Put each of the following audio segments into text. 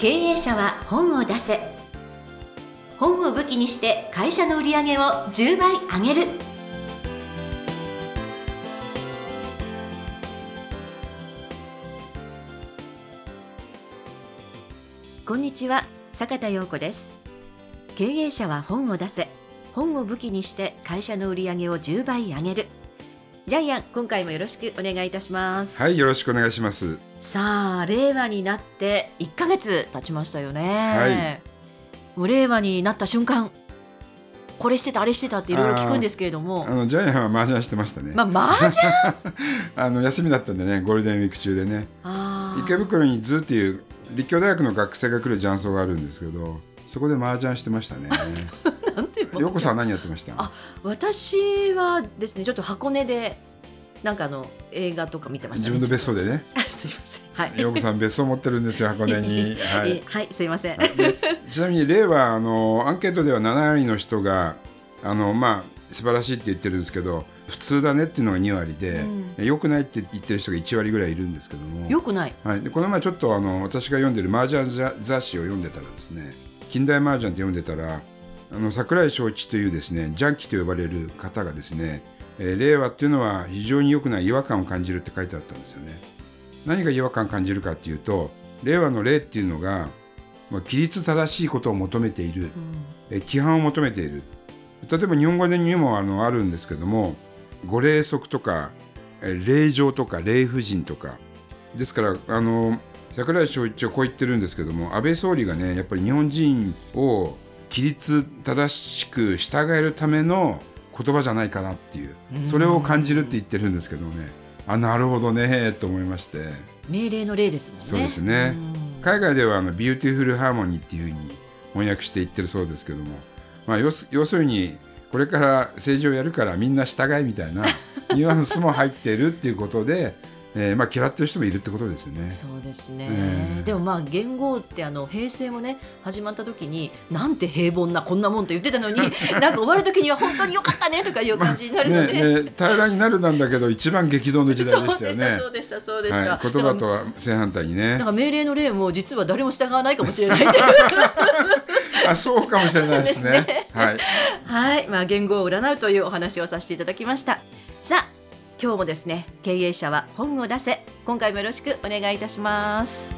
経営者は本を出せ。本を武器にして会社の売り上げを10倍上げる。こんにちは坂田陽子です。経営者は本を出せ。本を武器にして会社の売り上げを10倍上げる。ジャイアン今回もよろしくお願いいたします。はい、よろしくお願いします。さあ令和になって1ヶ月経ちましたよね、はい。もう令和になった瞬間これしてたあれしてたっていろいろ聞くんですけれども。あのジャイアンは麻雀してましたね。まあ麻雀？あの休みだったんでね、ゴールデンウィーク中でね、池袋に図っていう立教大学の学生が来る雀荘があるんですけど、そこで麻雀してましたね。ようこさんは何やってました？あ私はですねちょっと箱根でなんかあの映画とか見てましたね自分の別荘でね。あすいませんはいようこさん別荘持ってるんですよ箱根に。はえい。はいすいません、でちなみに令和あのアンケートでは7割の人があのまあ素晴らしいって言ってるんですけど、普通だねっていうのが2割で、良くないって言ってる人が1割ぐらいいるんですけども。よくないはい、でこの前ちょっとあの私が読んでる麻雀雑雑誌を読んでたらですね近代麻雀って読んでたらあの桜井翔一というですねジャンキーと呼ばれる方がですね、えー令和っていうのは非常に良くない違和感を感じるって書いてあったんですよね。何が違和感感じるかっていうと令和の令っていうのがまあ規律正しいことを求めている、うん。えー規範を求めている。例えば日本語にもあのあるんですけどもご礼則とかえー礼状とか礼不尽とか。ですからあの桜井翔一はこう言ってるんですけども安倍総理がねやっぱり日本人を規律正しく従えるための言葉じゃないかなっていうそれを感じるって言ってるんですけどね。あなるほどねと思いまして。命令の令ですもんね。そうですね。うん。海外ではあの beautiful harmony っていうふうに翻訳して言ってるそうですけども、まあ、要す要するにこれから政治をやるからみんな従いみたいなニュアンスも入ってるっていうことで、えーまあ、嫌ってる人もいるってことですね。そうですね、ええでもまあ元号ってあの平成もね始まった時になんて平凡なこんなもんと言ってたのに なんか終わる時には本当に良かったねとかいう感じになるので、ねね、平らになるなんだけど一番激動の時代でしたよね。そうでしたそうでしたはい、言葉とは正反対にねなん。か命令の例も実は誰も従わないかもしれない あそうかもしれないですね。ですねはい。はい、まあ、言語を占うというお話をさせていただきました。さあ、今日もですね、経営者は本を出せ。今回もよろしくお願いいたします。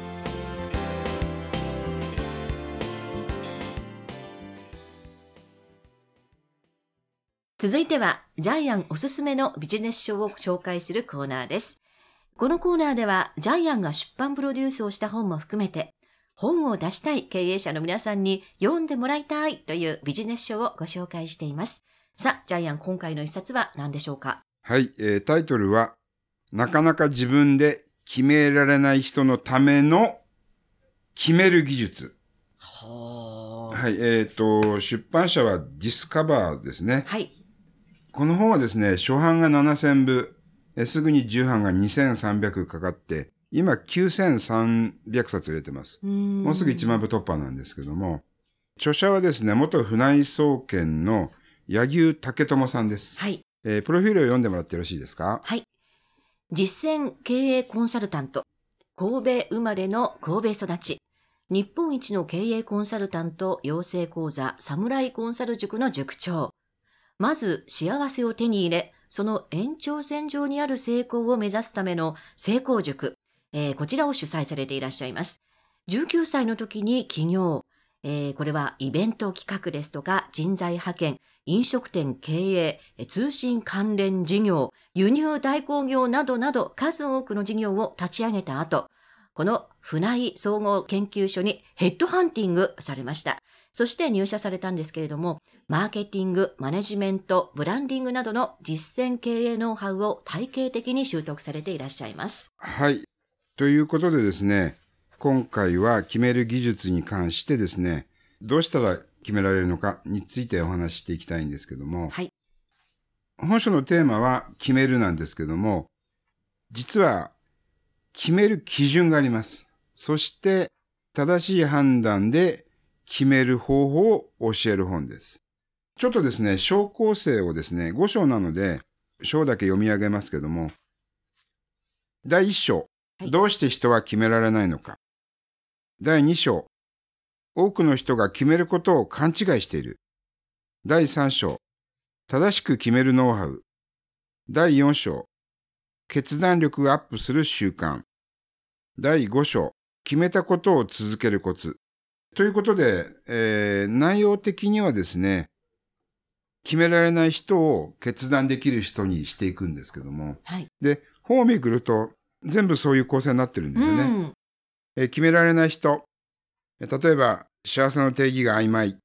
続いては、ジャイアンおすすめのビジネス書を紹介するコーナーです。このコーナーでは、ジャイアンが出版プロデュースをした本も含めて、本を出したい経営者の皆さんに読んでもらいたいというビジネス書をご紹介しています。さあ、ジャイアン、今回の一冊は何でしょうか？はい、えータイトルは、なかなか自分で決められない人のための決める技術。ははい、えっ、と、出版社はディスカバーですね。はい。この本はですね、初版が7000部、えーすぐに重版が2300かかって、今9300冊売れてます。ももうすぐ1万部突破なんですけども、著者はですね、元船井総研の柳生武智さんです。はい。えープロフィールを読んでもらってよろしいですか？はい。実践経営コンサルタント。神戸生まれの神戸育ち。日本一の経営コンサルタント養成講座サムライコンサル塾の塾長。まず幸せを手に入れ、その延長線上にある成功を目指すための成功塾。えーこちらを主催されていらっしゃいます。19歳の時に起業。えーこれはイベント企画ですとか人材派遣、飲食店経営、通信関連事業、輸入代行業などなど数多くの事業を立ち上げた後、この船井総合研究所にヘッドハンティングされました。そして入社されたんですけれども、マーケティング、マネジメント、ブランディングなどの実践経営ノウハウを体系的に習得されていらっしゃいます。はい。ということでですね、今回は決める技術に関してですね、どうしたら決められるのかについてお話ししていきたいんですけども、はい。本書のテーマは決めるなんですけども、実は決める基準があります。そして正しい判断で決める方法を教える本です。ちょっとですね、章構成をですね、5章なので、章だけ読み上げますけども、第1章、はいどうして人は決められないのか。第2章、多くの人が決めることを勘違いしている。第3章、正しく決めるノウハウ。第4章、決断力がアップする習慣。第5章、決めたことを続けるコツ。ということで、えー、内容的にはですね、決められない人を決断できる人にしていくんですけども。はい。で、本をめくると全部そういう構成になってるんですよね。うん。えー決められない人。えー例えば、幸せの定義が曖昧。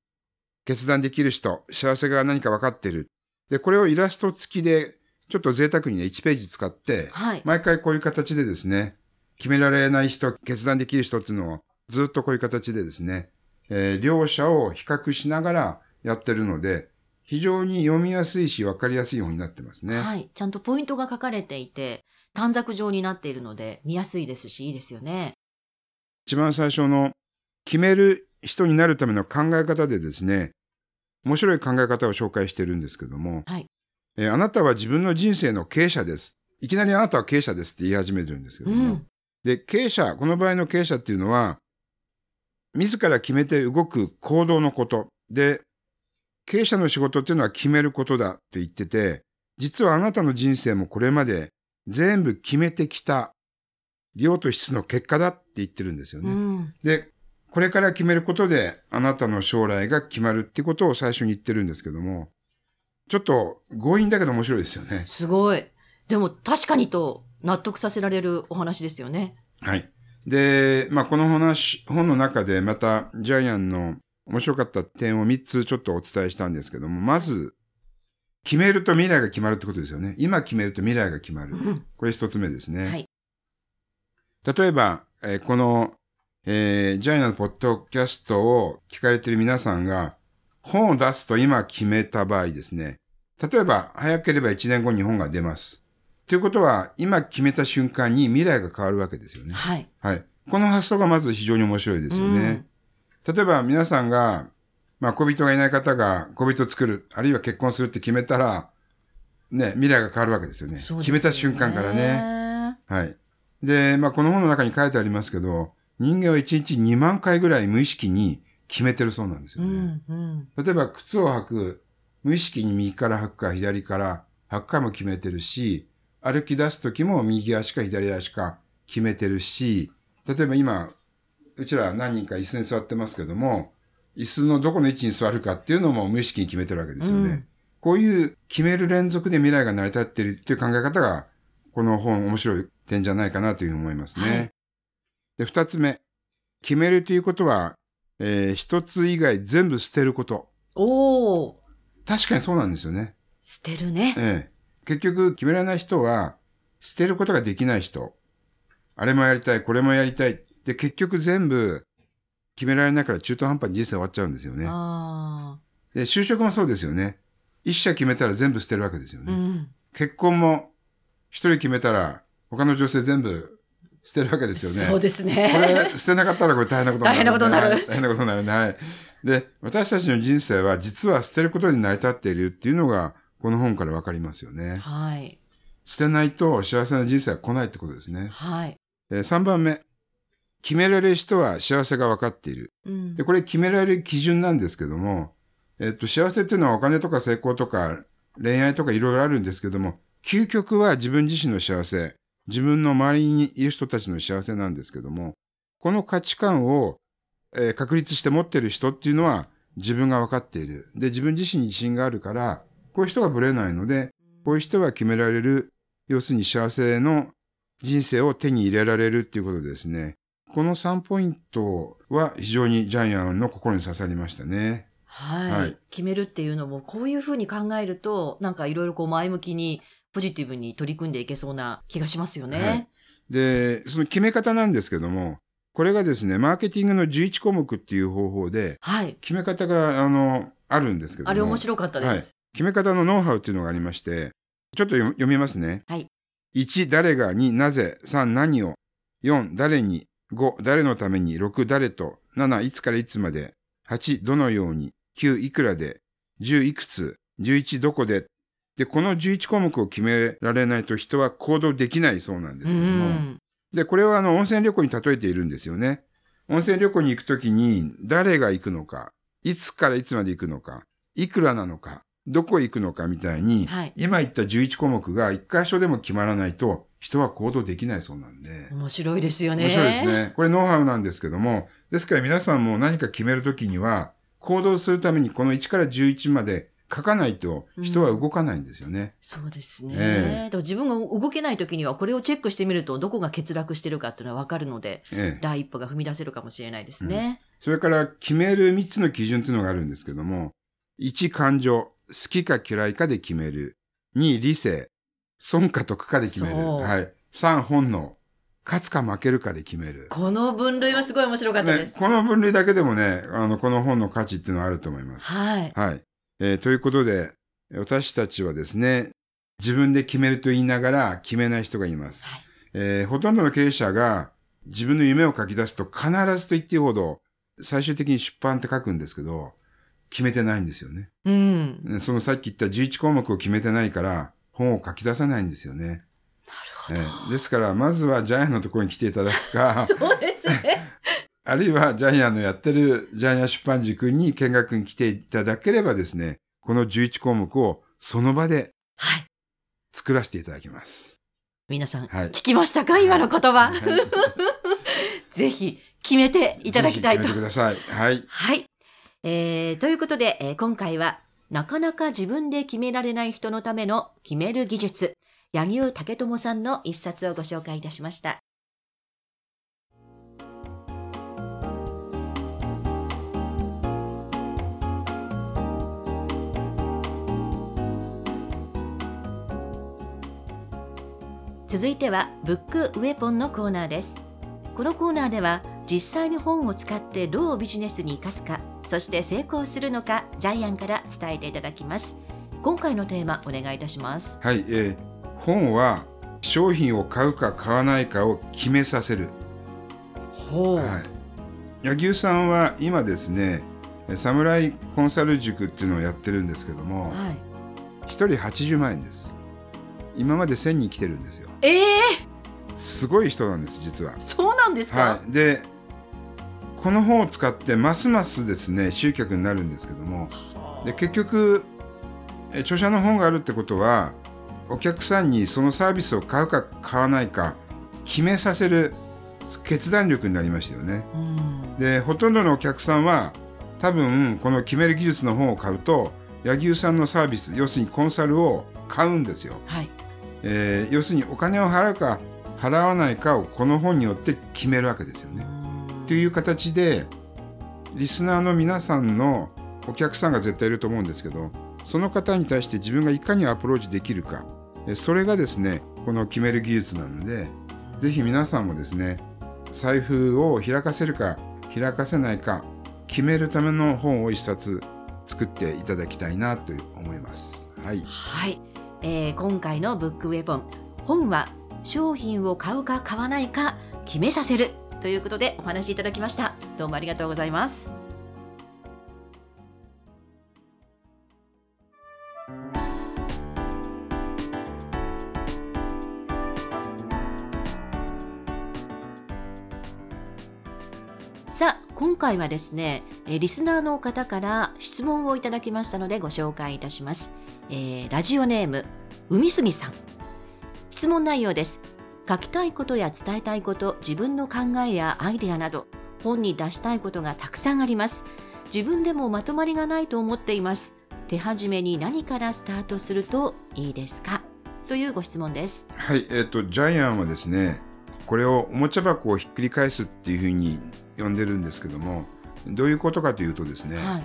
決断できる人。幸せが何か分かってる。で、これをイラスト付きで、ちょっと贅沢にね、1ページ使って、はい。毎回こういう形でですね、決められない人、決断できる人っていうのをずっとこういう形でですね、えー両者を比較しながらやってるので、非常に読みやすいし分かりやすい本になってますね。はい。ちゃんとポイントが書かれていて、短冊状になっているので、見やすいですし、いいですよね。一番最初の決める人になるための考え方でですね、面白い考え方を紹介してるんですけども、はいえーあなたは自分の人生の経営者です。いきなりあなたは経営者ですって言い始めてるんですけどうも、ん。で、経営者、この場合の経営者っていうのは、自ら決めて動く行動のこと。で、経営者の仕事っていうのは決めることだって言ってて、実はあなたの人生もこれまで全部決めてきた量と質の結果だって言ってるんですよね。うん。で、これから決めることであなたの将来が決まるってことを最初に言ってるんですけども、ちょっと強引だけど面白いですよね。すごい。でも、確かにと納得させられるお話ですよね。はい。で、まあ、この話、本の中でまたジャイアンの面白かった点を3つちょっとお伝えしたんですけども、まず、決めると未来が決まるってことですよね。今決めると未来が決まる。うん。これ一つ目ですね。はい。例えば、えーこの、えージャイアンのポッドキャストを聞かれている皆さんが、本を出すと今決めた場合ですね。例えば、早ければ1年後に本が出ます。ということは、今決めた瞬間に未来が変わるわけですよね。はい。はい。この発想がまず非常に面白いですよね。例えば皆さんが、まあ、恋人がいない方が恋人を作る、あるいは結婚するって決めたら、ね、未来が変わるわけですよね。そうですよ決めた瞬間からね。。はい。で、まあ、この本の中に書いてありますけど、人間は1日2万回ぐらい無意識に決めてるそうなんですうよね。ん。うん。例えば靴を履く、無意識に右から履くか左から履くかも決めてるし、歩き出す時も右足か左足か決めてるし、例えば今、うちら何人か椅子に座ってますけども、椅子のどこの位置に座るかっていうのも無意識に決めてるわけですよね。うんこういう決める連続で未来が成り立っているっていう考え方が、この本面白い点じゃないかなというふうに思いますね。はいで、二つ目。決めるということは、えー一つ以外全部捨てること。おお。確かにそうなんですよね。捨てるね。ええ。結局、決められない人は、捨てることができない人。あれもやりたい、これもやりたい。で、結局全部、決められないから中途半端に人生終わっちゃうんですよね。あで、就職もそうですよね。一社決めたら全部捨てるわけですよあ。うね。ん。結婚も、一人決めたら、他の女性全部捨てるわけですよね。そうですこね。れ捨てなかったらこれ大変なことになる、大変なことになるはい大変なことになるね。はい。で、私たちの人生は実は捨てることに成り立っているっていうのが、この本からわかりますよね。はい。捨てないと幸せな人生は来ないってことですね。はい。えー3番目。決められる人は幸せが分かっている。うんで、。これ決められる基準なんですけども、えっと、幸せっていうのはお金とか成功とか恋愛とかいろいろあるんですけども、究極は自分自身の幸せ、自分の周りにいる人たちの幸せなんですけども、この価値観を、えー確立して持っている人っていうのは自分が分かっている。で、自分自身に自信があるから、こういう人がぶれないので、こういう人は決められる、要するに幸せの人生を手に入れられるっていうことでですね、この3ポイントは非常にジャイアンの心に刺さりましたね。はい、はい決めるっていうのも、こういうふうに考えると、なんかいろいろこう前向きに、ポジティブに取り組んでいけそうな気がしますよね。はいで、その決め方なんですけども、これがですね、マーケティングの11項目っていう方法で、はい。決め方が、あの、あるんですけども。あれ面白かったです。はい決め方のノウハウっていうのがありまして、ちょっと読読みますね。はい。1、誰が、2、なぜ、3、何を、4、誰に、5、誰のために、6、誰と、7、いつからいつまで、8、どのように、9、いくらで、10、いくつ、11、どこで。で、この11項目を決められないと人は行動できないそうなんですけども。うんで、これはあの、温泉旅行に例えているんですよね。温泉旅行に行くときに誰が行くのか、いつからいつまで行くのか、いくらなのか、どこ行くのかみたいに、はい今言った11項目が一箇所でも決まらないと人は行動できないそうなんで。面白いですよね。面白いです。ね。これノウハウなんですけども、ですから皆さんも何か決めるときには、行動するためにこの1から11まで書かないと人は動かないんですよね。そうですね。ええだから自分が動けない時にはこれをチェックしてみるとどこが欠落してるかっていうのは分かるので、ええ。第一歩が踏み出せるかもしれないですね。それから決める3つの基準というのがあるんですけども、1感情、好きか嫌いかで決める。2理性、損か得かで決める。はい。3本能、勝つか負けるかで決める。この分類はすごい面白かったです。ねこの分類だけでもね、あの、この本の価値っていうのはあると思います。はい。はい。えーということで、私たちはですね、自分で決めると言いながら決めない人がいます。はいえーほとんどの経営者が自分の夢を書き出すと必ずと言っていいほど、最終的に出版って書くんですけど、決めてないんですよね。うん。そのさっき言った11項目を決めてないから、本を書き出さないんですよね。ほえーですから、まずはジャイアンのところに来ていただくか。あるいはジャイアンのやってるジャイアン出版塾に見学に来ていただければですね、この11項目をその場ではい。作らせていただきます。皆さん、はい聞きましたか？今の言葉。はい ぜひ決めていただきたいと決めてください。はい。はい。えーということで、えー今回は、なかなか自分で決められない人のための決める技術、柳生武智さんの一冊をご紹介いたしました。続いては、ブックウェポンのコーナーです。このコーナーでは実際に本を使ってどうビジネスに生かすかそして成功するのかジャイアンから伝えていただきます今回のテーマお願いいたしますはい。えー本は商品を買うか買わないかを決めさせる。ほうはい。柳生さんは今ですね、サムライコンサル塾っていうのをやってるんですけども、はい一人80万円です。今まで1000人来てるんですよ。ええすごい人なんです、実は。そうなんですか、はい、でこの本を使ってますますですね集客になるんですけどもで結局え著者の本があるってことはお客さんにそのサービスを買うか買わないか決めさせる決断力になりましたよね。うんでほとんどのお客さんは多分この決める技術の本を買うと柳生さんのサービス要するにコンサルを買うんですよ。はいえー要するにお金を払うか払わないかをこの本によって決めるわけですよね。という形でリスナーの皆さんのお客さんが絶対いると思うんですけどその方に対して自分がいかにアプローチできるかそれがですねこの決める技術なのでぜひ皆さんもですね財布を開かせるか開かせないか決めるための本を一冊作っていただきたいなと思います。はい、はい、えー今回のブックウェポン。本は商品を買うか買わないか決めさせるということでお話しいただきました。どうもありがとうございます。さあ今回はですねえリスナーの方から質問をいただきましたのでご紹介いたします、えーラジオネーム海杉さん。質問内容です。書きたいことや伝えたいこと自分の考えやアイデアなど本に出したいことがたくさんあります。自分でもまとまりがないと思っています。手始めに何からスタートするといいですか？というご質問です。はい、えっ、と、ジャイアンはですね、これをおもちゃ箱をひっくり返すっていうふうに呼んでるんですけども、どういうことかというとですね、はい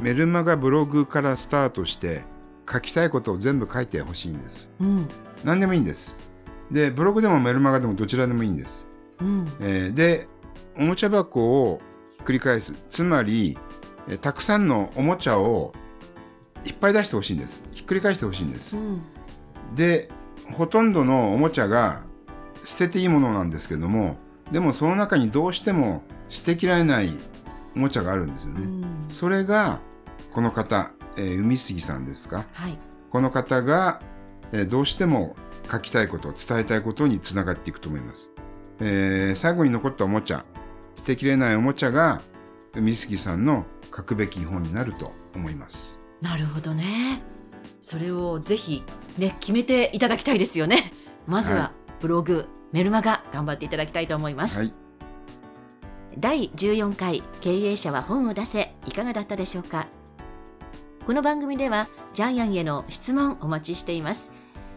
メルマガブログからスタートして、書きたいことを全部書いてほしいんです。うん何でもいいんです。で、ブログでもメルマガでもどちらでもいいんです。うんえーで、おもちゃ箱をひっくり返す。つまり、えーたくさんのおもちゃをいっぱい出してほしいんです。ひっくり返してほしいんですう。んでほとんどのおもちゃが捨てていいものなんですけどもでもその中にどうしても捨てきられないおもちゃがあるんですよね。うん。それがこの方、えー海杉さんですか？はい。この方が、えーどうしても書きたいこと伝えたいことにつながっていくと思います。えー最後に残ったおもちゃ捨てきれないおもちゃが美月さんの書くべき本になると思います。なるほどね。それをぜひね決めていただきたいですよね。まずははブログ、メルマガ頑張っていただきたいと思います、はい第14回経営者は本を出せいかがだったでしょうか？この番組ではジャイアンへの質問お待ちしています。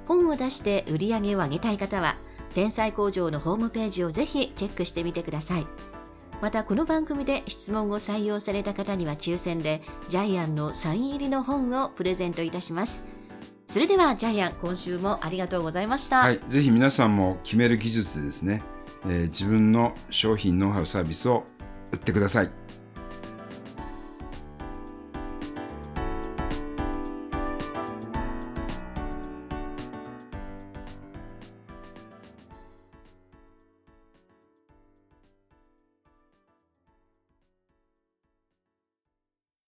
本を出して売り上げを上げたい方は天才工場のホームページをぜひチェックしてみてください。またこの番組で質問を採用された方には抽選でジャイアンのサイン入りの本をプレゼントいたします。それではジャイアン今週もありがとうございました、はい、ぜひ皆さんも決める技術でですね、えー自分の商品ノウハウサービスを売ってください。